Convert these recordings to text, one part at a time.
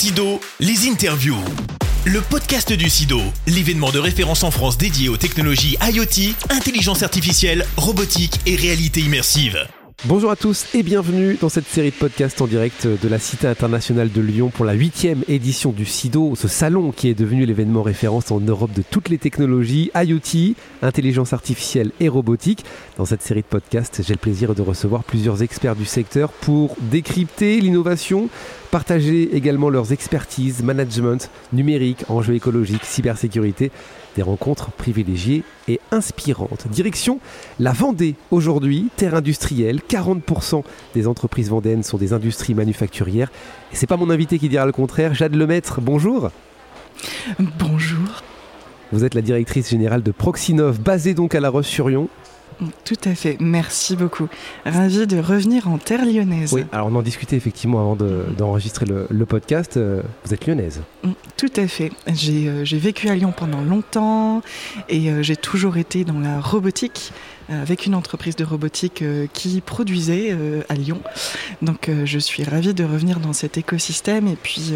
Sido, les interviews. Le podcast du SIDO, l'événement de référence en France dédié aux technologies IoT, intelligence artificielle, robotique et réalité immersive. Bonjour à tous et bienvenue dans cette série de podcasts en direct de la Cité internationale de Lyon pour la huitième édition du SIDO, ce salon qui est devenu l'événement référence en Europe de toutes les technologies IoT, intelligence artificielle et robotique. Dans cette série de podcasts, j'ai le plaisir de recevoir plusieurs experts du secteur pour décrypter l'innovation, partager également leurs expertises, management, numérique, enjeux écologiques, cybersécurité des rencontres privilégiées et inspirantes. Direction la Vendée aujourd'hui, terre industrielle. 40% des entreprises vendéennes sont des industries manufacturières. Et c'est pas mon invité qui dira le contraire. Jade Lemaître, bonjour. Bonjour. Vous êtes la directrice générale de Proxinov, basée donc à La Roche-sur-Yon. Tout à fait, merci beaucoup. Ravi de revenir en terre lyonnaise. Oui, alors on en discutait effectivement avant d'enregistrer le, podcast. Euh, vous êtes lyonnaise. Mm, tout à fait. Euh, j'ai vécu à Lyon pendant longtemps et euh, j'ai toujours été dans la robotique avec une entreprise de robotique qui produisait à Lyon. Donc je suis ravie de revenir dans cet écosystème et puis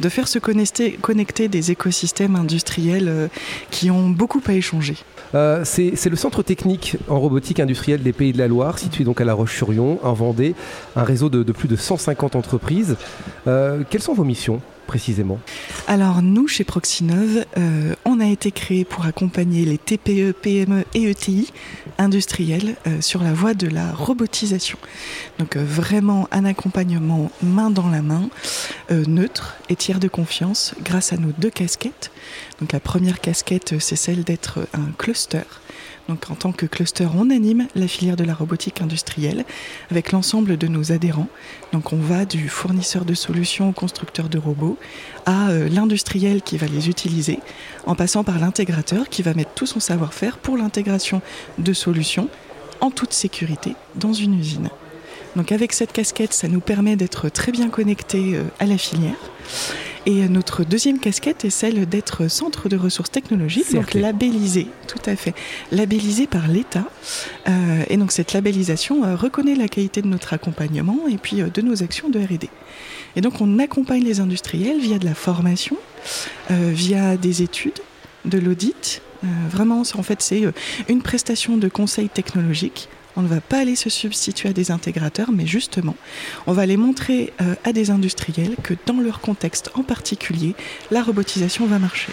de faire se connecter, des écosystèmes industriels qui ont beaucoup à échanger. Euh, c'est le centre technique en robotique industrielle des Pays de la Loire, situé donc à La Roche-sur-Yon, en Vendée, un réseau de, plus de 150 entreprises. Euh, quelles sont vos missions? Précisément Alors nous, chez Proxinov, euh, on a été créé pour accompagner les TPE, PME et ETI industriels sur la voie de la robotisation. Donc vraiment un accompagnement main dans la main, neutre et tiers de confiance grâce à nos deux casquettes. Donc la première casquette, c'est celle d'être un cluster. En tant que cluster, on anime la filière de la robotique industrielle avec l'ensemble de nos adhérents. Donc on va du fournisseur de solutions au constructeur de robots à euh, l'industriel qui va les utiliser, en passant par l'intégrateur qui va mettre tout son savoir-faire pour l'intégration de solutions en toute sécurité dans une usine. Donc avec cette casquette, ça nous permet d'être très bien connectés euh, à la filière. Et notre deuxième casquette est celle d'être centre de ressources technologiques, donc labellisé, tout à fait, labellisé par l'État. Euh, et donc cette labellisation euh, reconnaît la qualité de notre accompagnement et puis euh, de nos actions de R&D. Et donc on accompagne les industriels via de la formation, via des études, de l'audit. vraiment, en fait, c'est une prestation de conseil technologique on ne va pas aller se substituer à des intégrateurs, mais justement, on va aller montrer euh, à des industriels que dans leur contexte en particulier, la robotisation va marcher.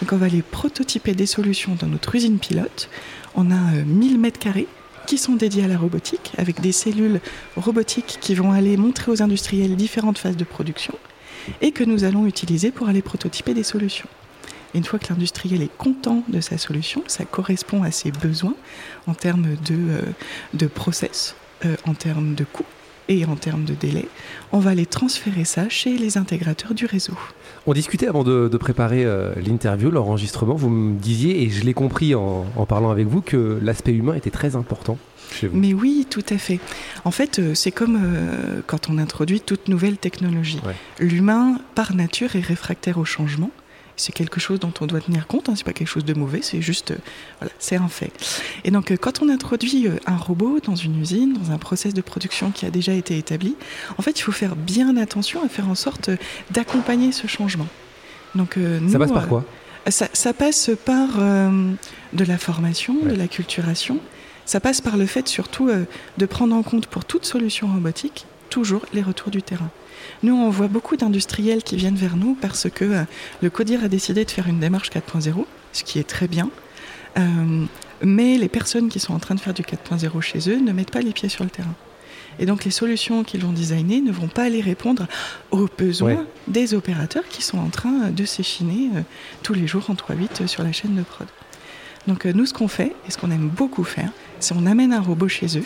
Donc on va aller prototyper des solutions dans notre usine pilote. On a 1000 euh, mètres carrés qui sont dédiés à la robotique, avec des cellules robotiques qui vont aller montrer aux industriels différentes phases de production et que nous allons utiliser pour aller prototyper des solutions une fois que l'industriel est content de sa solution, ça correspond à ses besoins en termes de, euh, de process, euh, en termes de coûts et en termes de délai, on va aller transférer ça chez les intégrateurs du réseau. On discutait avant de, préparer euh, l'interview, l'enregistrement, vous me disiez, et je l'ai compris en, parlant avec vous, que l'aspect humain était très important. Chez vous. Mais oui, tout à fait. En fait, c'est comme quand on introduit toute nouvelle technologie. L'humain, par nature, est réfractaire au changement c'est quelque chose dont on doit tenir compte. Hein, c'est pas quelque chose de mauvais, c'est juste, euh, voilà, c'est un fait. Et donc, euh, quand on introduit euh, un robot dans une usine, dans un process de production qui a déjà été établi, en fait, il faut faire bien attention à faire en sorte d'accompagner ce changement. Donc, ça passe par quoi? ça, passe par de la formation, de la culturation. Ça passe par le fait surtout de prendre en compte pour toute solution robotique toujours les retours du terrain. Nous, on voit beaucoup d'industriels qui viennent vers nous parce que euh, le CODIR a décidé de faire une démarche 4.0, ce qui est très bien. Euh, mais les personnes qui sont en train de faire du 4.0 chez eux ne mettent pas les pieds sur le terrain. Et donc les solutions qu'ils vont designer ne vont pas aller répondre aux besoins des opérateurs qui sont en train de s'échiner euh, tous les jours en 3.8 sur la chaîne de prod. Donc nous, ce qu'on fait, et ce qu'on aime beaucoup faire, c'est on amène un robot chez eux,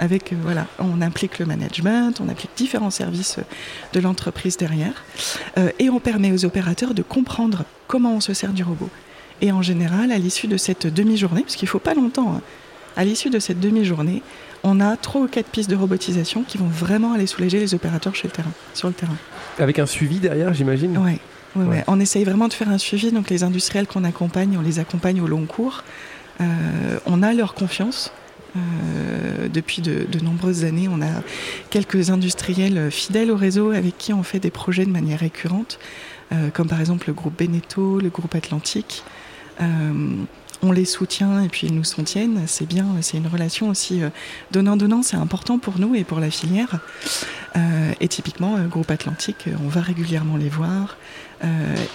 avec, euh, voilà, on implique le management, on implique différents services euh, de l'entreprise derrière, euh, et on permet aux opérateurs de comprendre comment on se sert du robot. Et en général, à l'issue de cette demi-journée, parce qu'il ne faut pas longtemps, hein, à l'issue de cette demi-journée, on a trois ou quatre pistes de robotisation qui vont vraiment aller soulager les opérateurs chez le terrain, sur le terrain. Avec un suivi derrière, j'imagine? Oui. Ouais, On essaye vraiment de faire un suivi. Donc les industriels qu'on accompagne, on les accompagne au long cours. on a leur confiance depuis de, nombreuses années, on a quelques industriels fidèles au réseau avec qui on fait des projets de manière récurrente, comme par exemple le groupe Beneteau, le groupe Atlantique on les soutient et puis ils nous soutiennent. C'est bien, c'est une relation aussi euh, donnant-donnant, c'est important pour nous et pour la filière. Euh, et typiquement, euh, Groupe Atlantique, on va régulièrement les voir.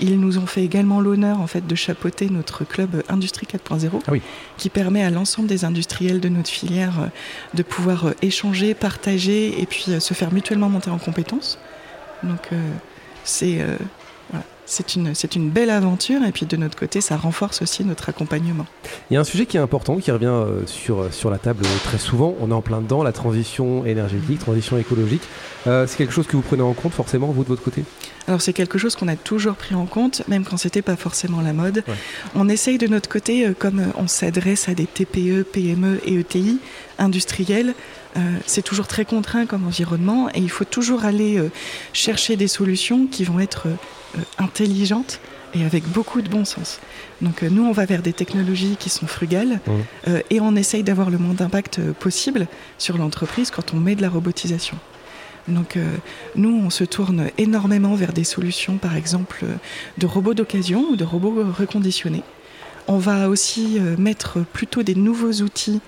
ils nous ont fait également l'honneur en fait de chapeauter notre club Industrie 4.0, ah qui permet à l'ensemble des industriels de notre filière de pouvoir échanger, partager et puis se faire mutuellement monter en compétences. Donc c'est c'est une, c'est une belle aventure et puis de notre côté, ça renforce aussi notre accompagnement. Il y a un sujet qui est important, qui revient euh, sur, sur la table très souvent. On est en plein dedans, la transition énergétique, transition écologique. Euh, c'est quelque chose que vous prenez en compte forcément, vous de votre côté? Alors c'est quelque chose qu'on a toujours pris en compte, même quand c'était pas forcément la mode. On essaye de notre côté, euh, comme on s'adresse à des TPE, PME et ETI industriels, c'est toujours très contraint comme environnement et il faut toujours aller chercher des solutions qui vont être euh, intelligente et avec beaucoup de bon sens. Donc euh, nous, on va vers des technologies qui sont frugales mmh. euh, et on essaye d'avoir le moins d'impact possible sur l'entreprise quand on met de la robotisation. Donc nous, on se tourne énormément vers des solutions, par exemple, de robots d'occasion ou de robots reconditionnés. On va aussi mettre plutôt des nouveaux outils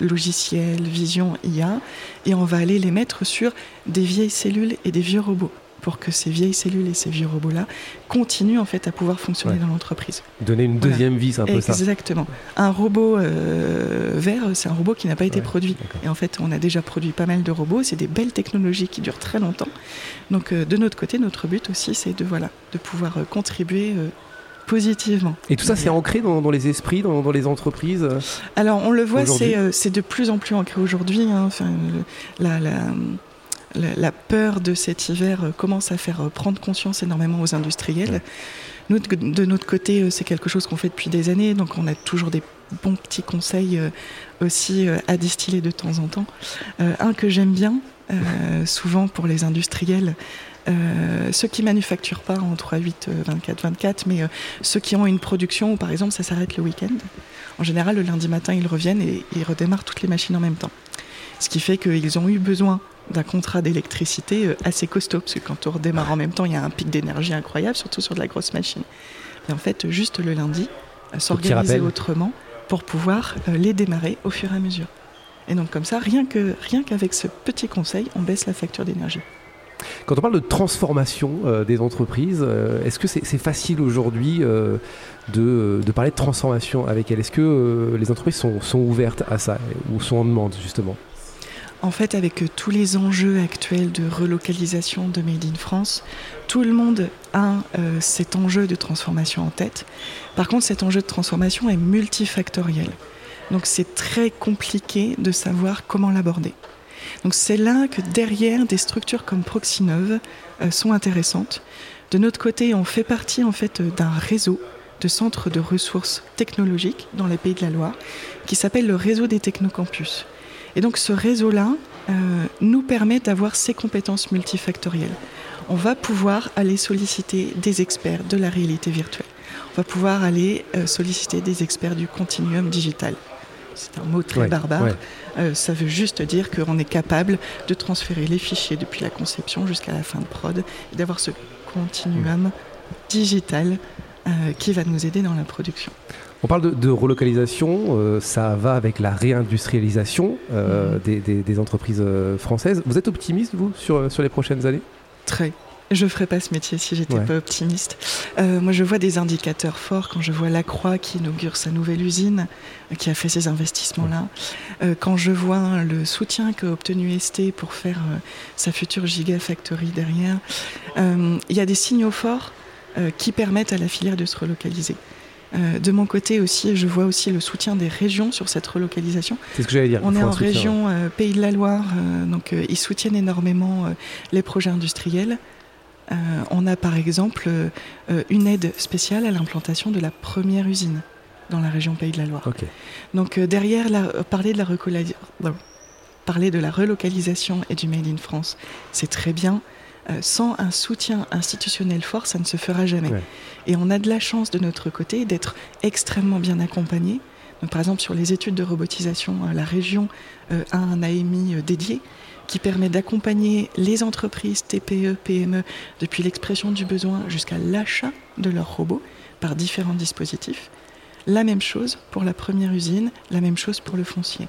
logiciels, vision, IA, et on va aller les mettre sur des vieilles cellules et des vieux robots pour que ces vieilles cellules et ces vieux robots-là continuent en fait à pouvoir fonctionner dans l'entreprise. Donner une deuxième vie, c'est un peu Exactement. ça. Exactement. Un robot euh, vert, c'est un robot qui n'a pas été produit. Et en fait, on a déjà produit pas mal de robots. C'est des belles technologies qui durent très longtemps. Donc, euh, de notre côté, notre but aussi, c'est de voilà, de pouvoir euh, contribuer. Positivement. Et tout ça, c'est ancré dans, les esprits, dans, les entreprises Alors, on le voit, c'est de plus en plus ancré aujourd'hui. Hein. Enfin, la, la, la, peur de cet hiver euh, commence à faire euh, prendre conscience énormément aux industriels. Nous, de notre côté, euh, c'est quelque chose qu'on fait depuis des années, donc on a toujours des bons petits conseils aussi à distiller de temps en temps. un que j'aime bien, souvent pour les industriels, ceux qui manufacturent pas en 3, 8, 24, 24, mais ceux qui ont une production où par exemple ça s'arrête le week-end. En général, le lundi matin, ils reviennent et ils redémarrent toutes les machines en même temps. Ce qui fait qu'ils ont eu besoin d'un contrat d'électricité euh, assez costaud, parce que quand on redémarre en même temps, il y a un pic d'énergie incroyable, surtout sur de la grosse machine. Et en fait, juste le lundi, euh, s'organiser autrement pour pouvoir euh, les démarrer au fur et à mesure. Et donc comme ça, rien que rien qu'avec ce petit conseil, on baisse la facture d'énergie. Quand on parle de transformation des entreprises, est-ce que c'est facile aujourd'hui de, de, parler de transformation avec elles? Est-ce que les entreprises sont, sont ouvertes à ça ou sont en demande justement? En fait, avec euh, tous les enjeux actuels de relocalisation de Made in France, tout le monde a euh, cet enjeu de transformation en tête. Par contre, cet enjeu de transformation est multifactoriel. Donc c'est très compliqué de savoir comment l'aborder. Donc c'est là que derrière des structures comme Proxinove euh, sont intéressantes. De notre côté, on fait partie en fait d'un réseau de centres de ressources technologiques dans les pays de la Loire qui s'appelle le réseau des technocampus. Et donc ce réseau-là euh, nous permet d'avoir ces compétences multifactorielles. On va pouvoir aller solliciter des experts de la réalité virtuelle. On va pouvoir aller euh, solliciter des experts du continuum digital. C'est un mot très barbare. Euh, ça veut juste dire qu'on est capable de transférer les fichiers depuis la conception jusqu'à la fin de prod et d'avoir ce continuum digital qui va nous aider dans la production. On parle de, relocalisation, euh, ça va avec la réindustrialisation euh, mhm. des, entreprises euh, françaises. Vous êtes optimiste, vous, sur, sur les prochaines années? Très. Je ne ferais pas ce métier si j'étais pas optimiste. moi, je vois des indicateurs forts quand je vois Lacroix qui inaugure sa nouvelle usine, qui a fait ces investissements-là. quand je vois le soutien qu'a obtenu ST pour faire sa future gigafactory derrière, il y a des signaux forts qui permettent à la filière de se relocaliser. Euh, de mon côté aussi, je vois aussi le soutien des régions sur cette relocalisation. C'est ce que j'allais dire. On est en région euh, Pays de la Loire, euh, donc ils soutiennent énormément les projets industriels. on a par exemple une aide spéciale à l'implantation de la première usine dans la région Pays de la Loire. Donc derrière, parler, de la parler de la relocalisation et du Made in France, c'est très bien. Euh, sans un soutien institutionnel fort, ça ne se fera jamais. Et on a de la chance de notre côté d'être extrêmement bien accompagné. par exemple, sur les études de robotisation, la région a un AMI dédié qui permet d'accompagner les entreprises TPE, PME depuis l'expression du besoin jusqu'à l'achat de leurs robots par différents dispositifs. La même chose pour la première usine, la même chose pour le foncier.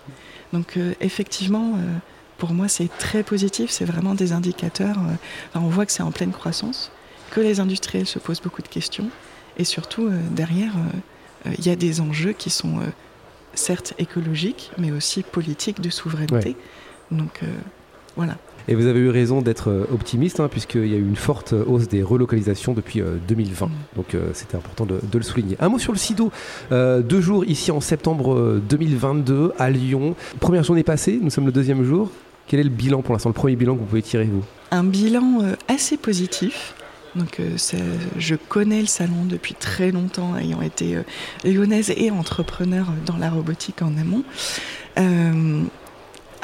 Donc euh, effectivement, euh, pour moi, c'est très positif, c'est vraiment des indicateurs. Euh, on voit que c'est en pleine croissance, que les industriels se posent beaucoup de questions, et surtout, derrière, il y a des enjeux qui sont certes écologiques, mais aussi politiques de souveraineté. Donc voilà. Et vous avez eu raison d'être euh, optimiste, hein, puisqu'il y a eu une forte hausse des relocalisations depuis 2020. Euh, mm. Donc euh, c'était important de, le souligner. Un mot sur le SIDO. deux jours ici en septembre 2022 à Lyon. Première journée passée, nous sommes le deuxième jour. Quel est le bilan pour l'instant, le premier bilan que vous pouvez tirer, vous? Un bilan assez positif. Donc, je connais le salon depuis très longtemps, ayant été lyonnaise et entrepreneur dans la robotique en amont.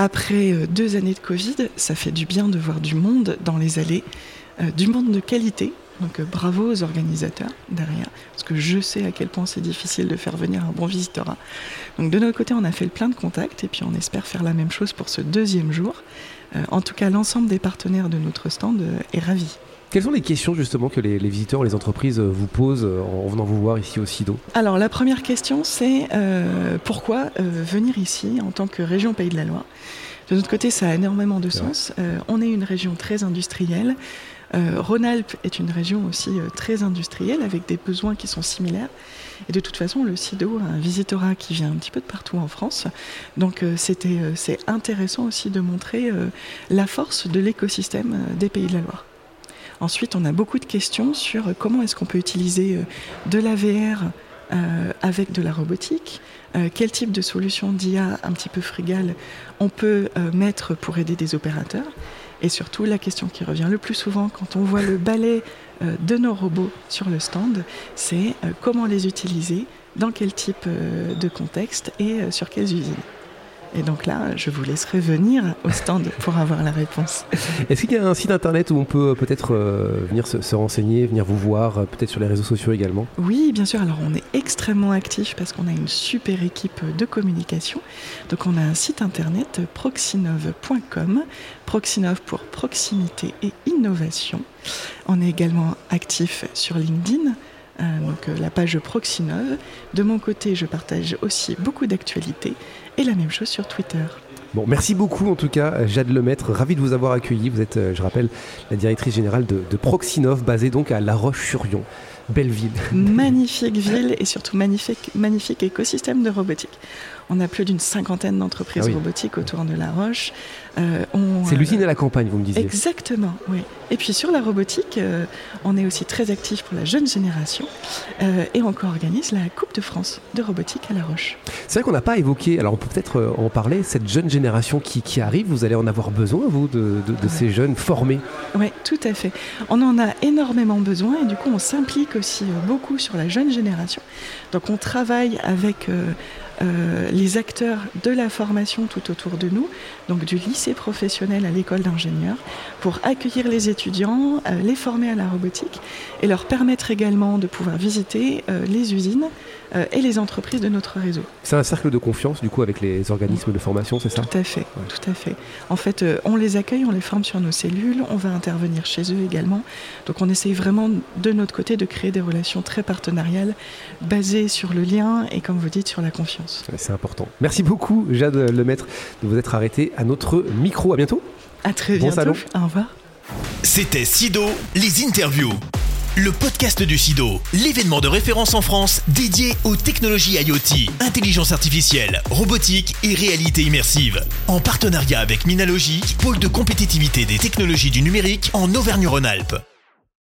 Après euh, deux années de Covid, ça fait du bien de voir du monde dans les allées, euh, du monde de qualité. Donc euh, bravo aux organisateurs derrière, parce que je sais à quel point c'est difficile de faire venir un bon visiteur. Donc de notre côté, on a fait le plein de contacts et puis on espère faire la même chose pour ce deuxième jour. en tout cas, l'ensemble des partenaires de notre stand est ravi. Quelles sont les questions justement que les, visiteurs, les entreprises vous posent en venant vous voir ici au SIDO? Alors la première question c'est pourquoi venir ici en tant que région Pays de la Loire? De notre côté, ça a énormément de sens. Euh, on est une région très industrielle. Euh, Rhône-Alpes est une région aussi euh, très industrielle avec des besoins qui sont similaires. Et de toute façon, le SIDO a un visitorat qui vient un petit peu de partout en France. Donc c'était, c'est intéressant aussi de montrer la force de l'écosystème des Pays de la Loire. Ensuite, on a beaucoup de questions sur comment est-ce qu'on peut utiliser de la VR avec de la robotique, euh, quel type de solution d'IA un petit peu frugale on peut euh, mettre pour aider des opérateurs. Et surtout, la question qui revient le plus souvent quand on voit le balai euh, de nos robots sur le stand, c'est comment les utiliser, dans quel type de contexte et sur quelles usines. Et donc là, je vous laisserai venir au stand pour avoir la réponse. Est-ce qu'il y a un site internet où on peut euh, peut-être euh, venir se, renseigner, venir vous voir, euh, peut-être sur les réseaux sociaux également? Oui, bien sûr. Alors on est extrêmement actif parce qu'on a une super équipe de communication. Donc on a un site internet proxinov.com, Proxinov pour proximité et innovation. On est également actif sur LinkedIn. Donc la page Proxinov. De mon côté, je partage aussi beaucoup d'actualités et la même chose sur Twitter. Bon, merci beaucoup en tout cas, Jade Lemaître. Ravi de vous avoir accueilli. Vous êtes, euh, je rappelle, la directrice générale de, de Proxinov, basée donc à La Roche-sur-Yon. Belle ville. Magnifique ville et surtout magnifique, magnifique écosystème de robotique. On a plus d'une cinquantaine d'entreprises ah robotiques autour de La Roche. Euh, c'est l'usine à la campagne, vous me disiez. Exactement, oui. Et puis sur la robotique, euh, on est aussi très actif pour la jeune génération euh, et on co-organise la Coupe de France de robotique à La Roche. C'est vrai qu'on n'a pas évoqué, alors on peut peut-être en parler, cette jeune génération qui, arrive, vous allez en avoir besoin, vous, de, ces jeunes formés Oui, tout à fait. On en a énormément besoin et du coup on s'implique aussi beaucoup sur la jeune génération. Donc on travaille avec euh, les acteurs de la formation tout autour de nous, donc du lycée professionnel à l'école d'ingénieurs, pour accueillir les étudiants, euh, les former à la robotique et leur permettre également de pouvoir visiter euh, les usines et les entreprises de notre réseau. C'est un cercle de confiance du coup avec les organismes de formation, c'est ça? Tout à fait, tout à fait. En fait, on les accueille, on les forme sur nos cellules, on va intervenir chez eux également. Donc on essaye vraiment de notre côté de créer des relations très partenariales basées sur le lien et comme vous dites sur la confiance. C'est important. Merci beaucoup, Jade Lemaître, de vous être arrêté à notre micro. À bientôt. À très bientôt. Bon salon. Au revoir. C'était Sido, les interviews. Le podcast du SIDO, l'événement de référence en France dédié aux technologies IoT, intelligence artificielle, robotique et réalité immersive. En partenariat avec Minalogic, pôle de compétitivité des technologies du numérique en Auvergne-Rhône-Alpes.